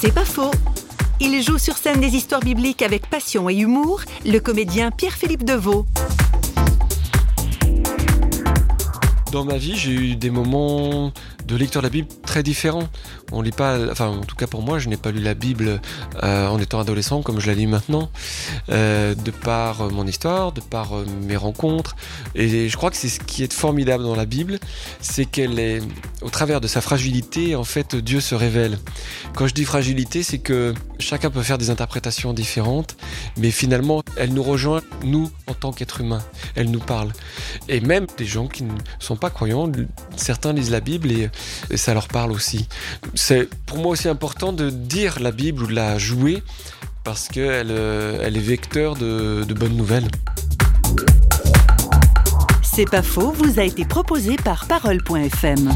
C'est pas faux. Il joue sur scène des histoires bibliques avec passion et humour, le comédien Pierre-Philippe Deveau. Dans ma vie, j'ai eu des moments de lecture de la Bible très différents. On lit pas, enfin en tout cas pour moi, je n'ai pas lu la Bible euh, en étant adolescent comme je la lis maintenant, euh, de par mon histoire, de par euh, mes rencontres. Et je crois que c'est ce qui est formidable dans la Bible, c'est qu'elle est, au travers de sa fragilité, en fait, Dieu se révèle. Quand je dis fragilité, c'est que chacun peut faire des interprétations différentes, mais finalement, elle nous rejoint, nous, en tant qu'êtres humains. Elle nous parle. Et même des gens qui ne sont pas croyants, certains lisent la Bible et, ça leur parle aussi. C'est pour moi aussi important de dire la Bible ou de la jouer parce qu'elle elle est vecteur de, de bonnes nouvelles. C'est pas faux, vous a été proposé par Parole.fm.